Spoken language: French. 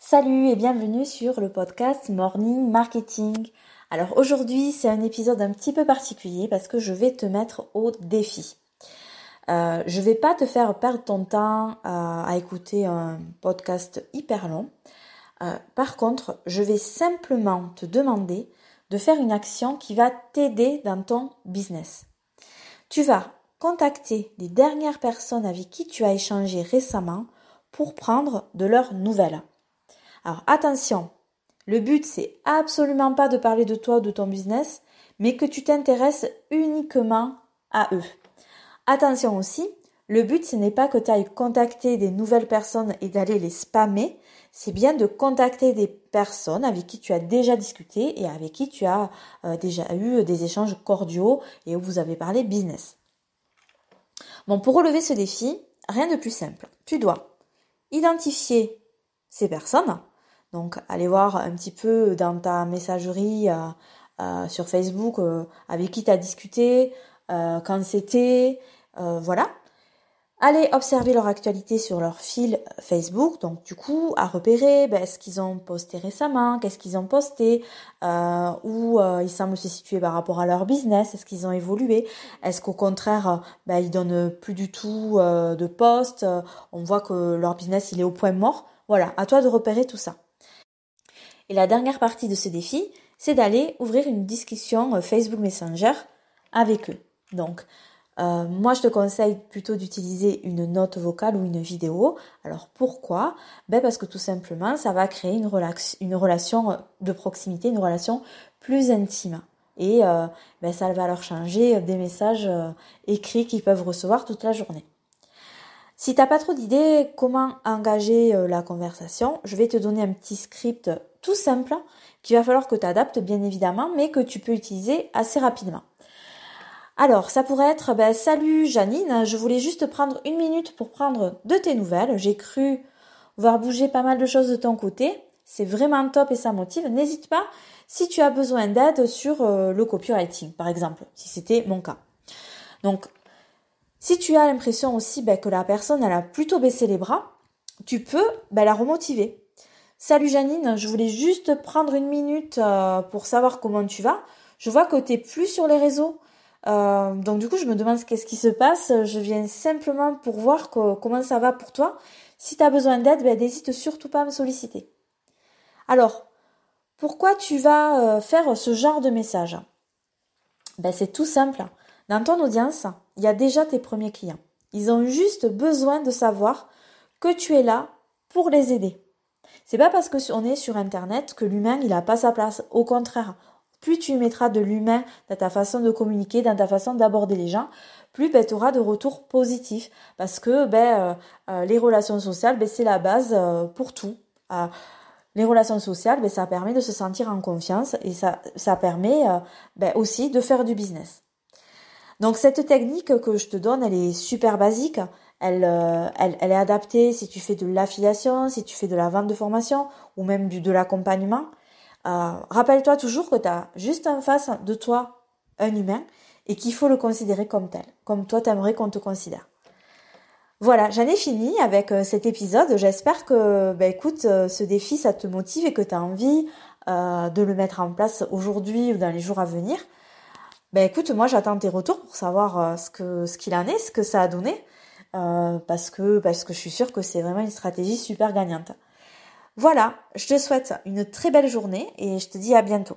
Salut et bienvenue sur le podcast Morning Marketing. Alors aujourd'hui c'est un épisode un petit peu particulier parce que je vais te mettre au défi. Euh, je vais pas te faire perdre ton temps à, écouter un podcast hyper long. Euh, par contre, je vais simplement te demander de faire une action qui va t'aider dans ton business. Tu vas contacter les dernières personnes avec qui tu as échangé récemment pour prendre de leurs nouvelles. Alors attention, le but c'est absolument pas de parler de toi ou de ton business, mais que tu t'intéresses uniquement à eux. Attention aussi, le but ce n'est pas que tu ailles contacter des nouvelles personnes et d'aller les spammer, c'est bien de contacter des personnes avec qui tu as déjà discuté et avec qui tu as euh, déjà eu des échanges cordiaux et où vous avez parlé business. Bon, pour relever ce défi, rien de plus simple. Tu dois identifier ces personnes, donc allez voir un petit peu dans ta messagerie euh, euh, sur Facebook avec qui tu as discuté, quand c'était, voilà. Allez observer leur actualité sur leur fil Facebook, donc du coup à repérer ben, ce qu'ils ont posté récemment, qu'est-ce qu'ils ont posté, euh, où euh, ils semblent se situer par rapport à leur business, est-ce qu'ils ont évolué, est-ce qu'au contraire ben, ils donnent plus du tout euh, de posts, on voit que leur business il est au point mort. Voilà, à toi de repérer tout ça. Et la dernière partie de ce défi, c'est d'aller ouvrir une discussion Facebook Messenger avec eux. Donc euh, moi, je te conseille plutôt d'utiliser une note vocale ou une vidéo. Alors pourquoi? Ben Parce que tout simplement, ça va créer une, une relation de proximité, une relation plus intime. Et euh, ben, ça va leur changer des messages euh, écrits qu'ils peuvent recevoir toute la journée. Si t'as pas trop d'idées comment engager la conversation, je vais te donner un petit script tout simple qu'il va falloir que tu adaptes bien évidemment, mais que tu peux utiliser assez rapidement. Alors, ça pourrait être, ben, salut Janine, je voulais juste prendre une minute pour prendre de tes nouvelles. J'ai cru voir bouger pas mal de choses de ton côté. C'est vraiment top et ça motive. N'hésite pas si tu as besoin d'aide sur euh, le copywriting, par exemple, si c'était mon cas. Donc, si tu as l'impression aussi ben, que la personne elle a plutôt baissé les bras, tu peux ben, la remotiver. Salut Janine, je voulais juste prendre une minute euh, pour savoir comment tu vas. Je vois que tu n'es plus sur les réseaux. Euh, donc du coup, je me demande qu'est-ce qui se passe. Je viens simplement pour voir comment ça va pour toi. Si tu as besoin d'aide, ben, n'hésite surtout pas à me solliciter. Alors, pourquoi tu vas euh, faire ce genre de message? Ben, C'est tout simple. Dans ton audience, il y a déjà tes premiers clients. Ils ont juste besoin de savoir que tu es là pour les aider. C'est pas parce qu'on est sur internet que l'humain il a pas sa place. Au contraire, plus tu mettras de l'humain dans ta façon de communiquer, dans ta façon d'aborder les gens, plus ben, tu auras de retours positifs. Parce que ben, euh, euh, les relations sociales, ben, c'est la base euh, pour tout. les relations sociales, ça permet de se sentir en confiance et ça, permet aussi de faire du business. Donc cette technique que je te donne, elle est super basique. Elle, elle, est adaptée si tu fais de l'affiliation, si tu fais de la vente de formation ou même du, de l'accompagnement. Euh, rappelle-toi toujours que tu as juste en face de toi un humain et qu'il faut le considérer comme tel, comme toi t'aimerais qu'on te considère. Voilà, j'en ai fini avec euh, cet épisode. J'espère que, bah, euh, ce défi, ça te motive et que tu as envie de le mettre en place aujourd'hui ou dans les jours à venir. Ben écoute, moi j'attends tes retours pour savoir ce ce qu'il en est, ce que ça a donné, parce que parce que je suis sûre que c'est vraiment une stratégie super gagnante. Voilà, je te souhaite une très belle journée et je te dis à bientôt.